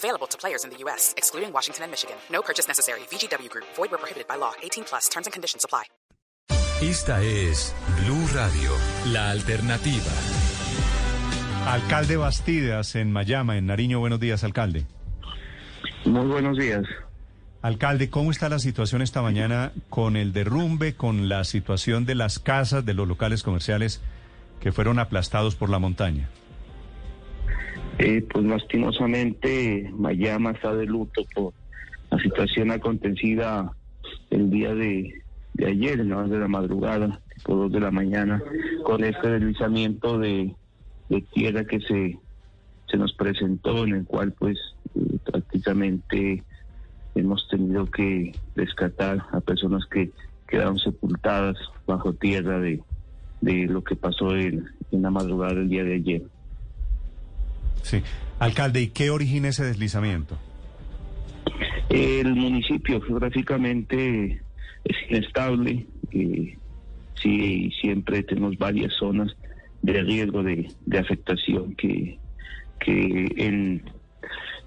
Available to players in the U.S., excluding Washington and Michigan. No purchase necessary. VGW Group. Void where prohibited by law. 18 plus. Terms and conditions apply. Esta es Blue Radio, la alternativa. Alcalde Bastidas en Mayama, en Nariño. Buenos días, alcalde. Muy buenos días. Alcalde, ¿cómo está la situación esta mañana con el derrumbe, con la situación de las casas, de los locales comerciales que fueron aplastados por la montaña? Eh, pues lastimosamente Mayama está de luto por la situación acontecida el día de, ayer, en la hora de la madrugada, tipo dos de la mañana, con este deslizamiento de, de tierra que se, se nos presentó, en el cual pues eh, prácticamente hemos tenido que rescatar a personas que quedaron sepultadas bajo tierra de, de lo que pasó en, en la madrugada del día de ayer. Sí. Alcalde, ¿y qué origina ese deslizamiento? El municipio geográficamente es inestable, eh, sí, siempre tenemos varias zonas de riesgo de, de afectación que, que en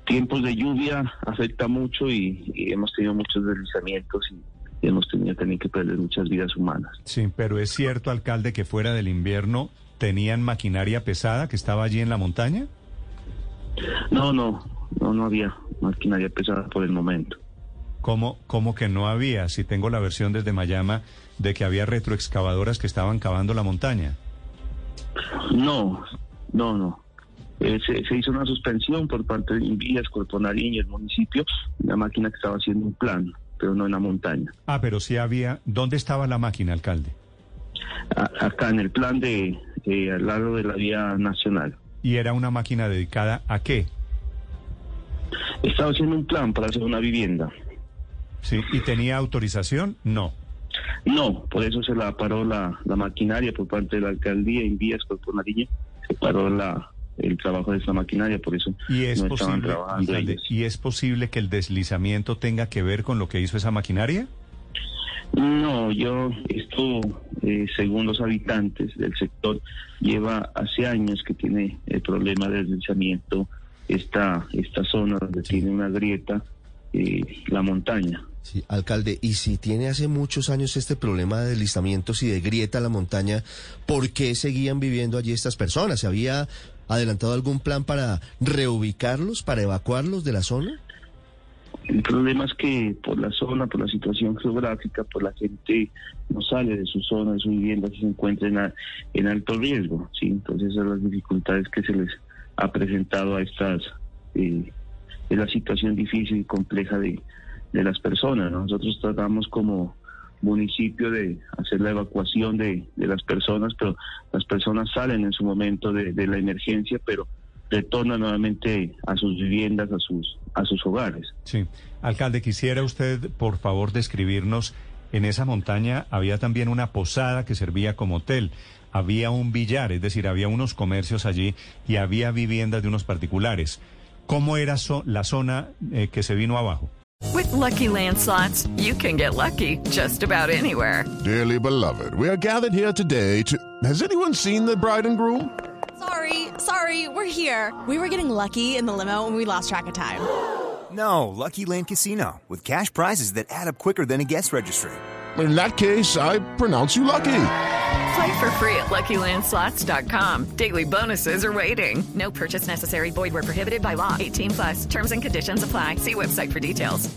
tiempos de lluvia afecta mucho y, y hemos tenido muchos deslizamientos y, y hemos tenido también que perder muchas vidas humanas. Sí, pero es cierto, alcalde, que fuera del invierno tenían maquinaria pesada que estaba allí en la montaña. No, no, no, no había maquinaria pesada por el momento. ¿Cómo, ¿Cómo que no había? Si tengo la versión desde Mayama de que había retroexcavadoras que estaban cavando la montaña. No, no, no. Eh, se, se hizo una suspensión por parte de Invías, Cuerpo Nariño, el municipio, una máquina que estaba haciendo un plan, pero no en la montaña. Ah, pero sí había. ¿Dónde estaba la máquina, alcalde? A- acá en el plan de, de al lado de la vía nacional. ¿Y era una máquina dedicada a qué? Estaba haciendo un plan para hacer una vivienda. Sí. ¿Y tenía autorización? No. No, por eso se la paró la, la maquinaria por parte de la alcaldía, Invías, Cuerpo Nariño, se paró la, el trabajo de esa maquinaria, por eso Y es no estaban posible, trabajando alcalde, ellos. ¿y es posible que el deslizamiento tenga que ver con lo que hizo esa maquinaria? No, yo, esto, eh, según los habitantes del sector, lleva hace años que tiene el problema del deslizamiento esta, esta zona donde tiene una grieta, eh, la montaña. Sí, alcalde, y si tiene hace muchos años este problema de deslizamientos y de grieta a la montaña, ¿por qué seguían viviendo allí estas personas? ¿Se había adelantado algún plan para reubicarlos, para evacuarlos de la zona? El problema es que por la zona, por la situación geográfica, por la gente no sale de su zona, de su vivienda, se encuentra en, alto riesgo, ¿sí? Entonces son las dificultades que se les ha presentado a estas, eh, es la situación difícil y compleja de, las personas, ¿no? Nosotros tratamos como municipio de hacer la evacuación de, las personas, pero las personas salen en su momento de la emergencia, pero retornan nuevamente a sus viviendas, a sus, a sus hogares. Sí. Alcalde, quisiera usted, por favor, describirnos, en esa montaña había también una posada que servía como hotel, había un billar, es decir, había unos comercios allí y había viviendas de unos particulares. ¿Cómo era so- la zona eh, que se vino abajo? With Lucky Land slots, you can get lucky just about anywhere. Dearly beloved, we are gathered here today to. Has anyone seen the bride and groom? Sorry, sorry, we're here. We were getting lucky in the limo and we lost track of time. No, Lucky Land Casino, with cash prizes that add up quicker than a guest registry. In that case, I pronounce you lucky. Play for free at LuckyLandSlots.com. Daily bonuses are waiting. No purchase necessary. Void where prohibited by law. 18 plus terms and conditions apply. See website for details.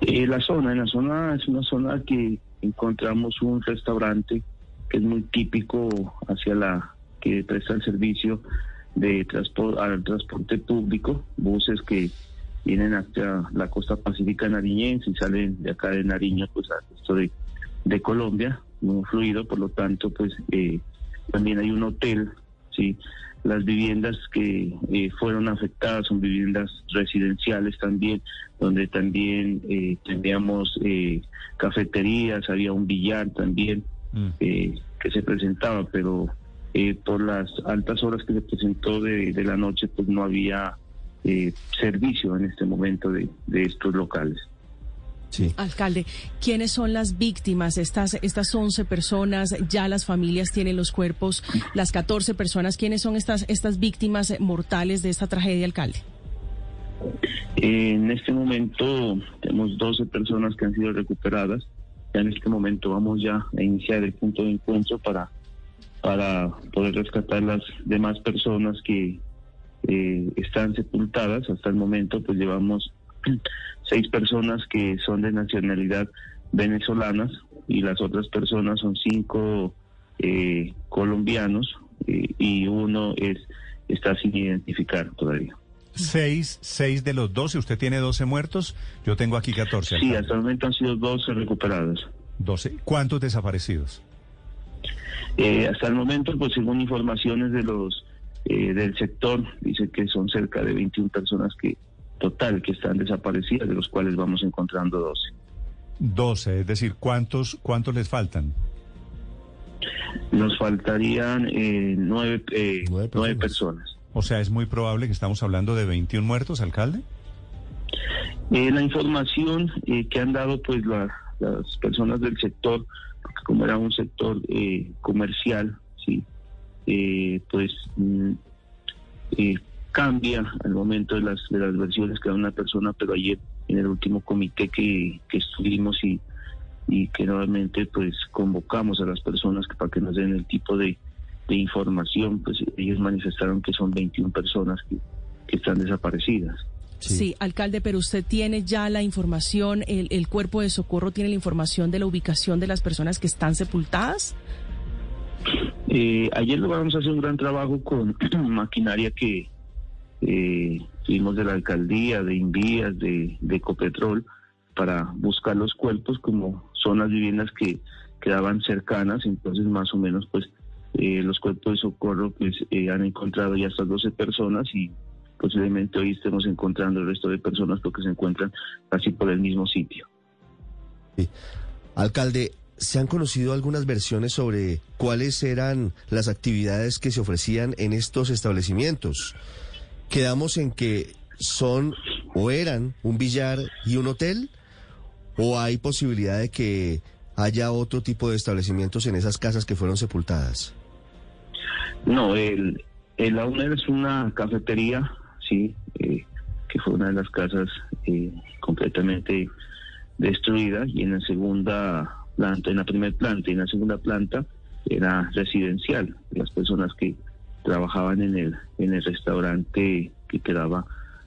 Eh, la zona, en la zona es una zona que encontramos un restaurante que es muy típico hacia la que presta el servicio de transporte al transporte público, buses que vienen hacia la costa pacífica nariñense y salen de acá de Nariño pues al resto de, de Colombia, muy fluido, por lo tanto pues eh, también hay un hotel ¿sí? Las viviendas que eh, fueron afectadas son viviendas residenciales también, donde también eh, teníamos eh, cafeterías, había un billar también eh, que se presentaba, pero eh, por las altas horas que se presentó de, de la noche, pues no había eh, servicio en este momento de, de estos locales. Sí. Alcalde, ¿quiénes son las víctimas? Estas, estas 11 personas, ya las familias tienen los cuerpos, las 14 personas, ¿quiénes son estas, estas víctimas mortales de esta tragedia, alcalde? En este momento tenemos 12 personas que han sido recuperadas. Ya en este momento vamos ya a iniciar el punto de encuentro para, para poder rescatar las demás personas que eh, están sepultadas. Hasta el momento pues llevamos seis personas que son de nacionalidad venezolanas y las otras personas son cinco eh, colombianos eh, y uno es está sin identificar todavía. Seis, seis de los doce. Usted tiene doce muertos. Yo tengo aquí catorce. Sí, hasta el momento han sido 12 recuperados. Doce. ¿Cuántos desaparecidos? Eh, hasta el momento, pues según informaciones de los eh, del sector, dice que son cerca de 21 personas que total que están desaparecidas, de los cuales vamos encontrando 12. Doce. Es decir, ¿cuántos, cuántos les faltan? Nos faltarían eh, nueve, eh, Nueve nueve personas. personas. O sea, es muy probable que estamos hablando de 21 muertos, alcalde. Eh, la información eh, que han dado pues la- las personas del sector, porque como era un sector eh, comercial, sí, eh, pues mm, eh, cambia al momento de las, de las versiones que da una persona, pero ayer en el último comité que, que estuvimos y, y que nuevamente pues convocamos a las personas que para que nos den el tipo de, de información, pues ellos manifestaron que son 21 personas que, que están desaparecidas. Sí. alcalde, pero usted tiene ya la información, el, el cuerpo de socorro tiene la información de la ubicación de las personas que están sepultadas. Eh, ayer logramos hacer un gran trabajo con maquinaria que eh, tuvimos de la alcaldía, de Invías, de, de Ecopetrol, para buscar los cuerpos como son las viviendas que quedaban cercanas, entonces más o menos pues eh, los cuerpos de socorro pues eh, han encontrado ya estas 12 personas y posiblemente hoy estemos encontrando el resto de personas porque se encuentran casi por el mismo sitio. Alcalde, ¿se han conocido algunas versiones sobre cuáles eran las actividades que se ofrecían en estos establecimientos? Quedamos en que son o eran un billar y un hotel, o hay posibilidad de que haya otro tipo de establecimientos en esas casas que fueron sepultadas. No, el, el AUNER es una cafetería, sí, eh, que fue una de las casas eh, completamente destruida y en la segunda planta, en la primera planta y en la segunda planta era residencial. Las personas que trabajaban en el en el restaurante que quedaba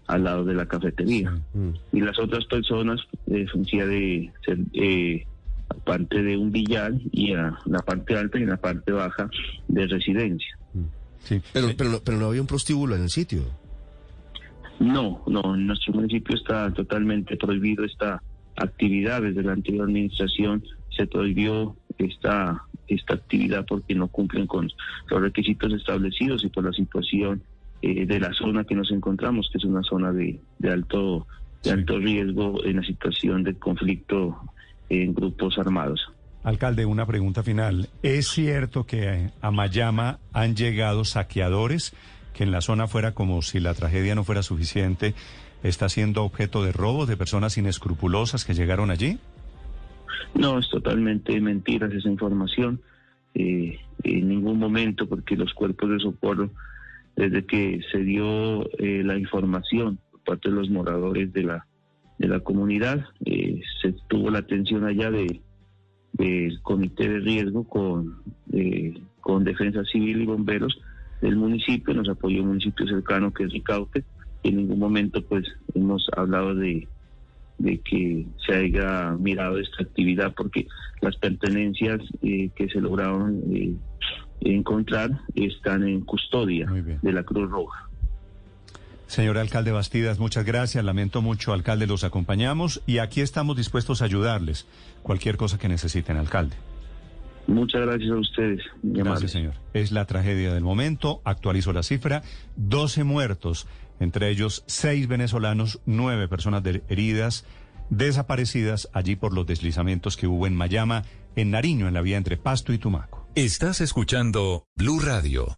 al lado de la cafetería Mm. y las otras personas eh, de ser eh, parte de un billar y a la parte alta y la parte baja de residencia. Sí. Pero, pero, no, pero no había un prostíbulo en el sitio. No, no, en nuestro municipio está totalmente prohibido esta actividad. Desde la anterior administración se prohibió esta, esta actividad porque no cumplen con los requisitos establecidos y por la situación eh, de la zona que nos encontramos, que es una zona de, de alto de alto riesgo en la situación de conflicto en grupos armados. Alcalde, una pregunta final. ¿Es cierto que a Mayama han llegado saqueadores que en la zona fuera como si la tragedia no fuera suficiente, está siendo objeto de robos de personas inescrupulosas que llegaron allí? No, es totalmente mentira esa información. Eh, en ningún momento, porque los cuerpos de socorro, desde que se dio eh, la información por parte de los moradores de la de la comunidad, eh, se tuvo la atención allá de del comité de riesgo con eh, con defensa civil y bomberos del municipio, nos apoyó un municipio cercano que es Ricaute, y en ningún momento pues hemos hablado de de que se haya mirado esta actividad porque las pertenencias eh, que se lograron eh, encontrar están en custodia de la Cruz Roja. Señor alcalde Bastidas, muchas gracias. Lamento mucho, alcalde, los acompañamos y aquí estamos dispuestos a ayudarles. Cualquier cosa que necesiten, alcalde. Muchas gracias a ustedes. Gracias, señor. Es la tragedia del momento. Actualizo la cifra. 12 muertos, entre ellos 6 venezolanos, 9 personas heridas, desaparecidas allí por los deslizamientos que hubo en Mayama, en Nariño, en la vía entre Pasto y Tumaco. Estás escuchando Blue Radio.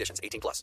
conditions. 18 plus.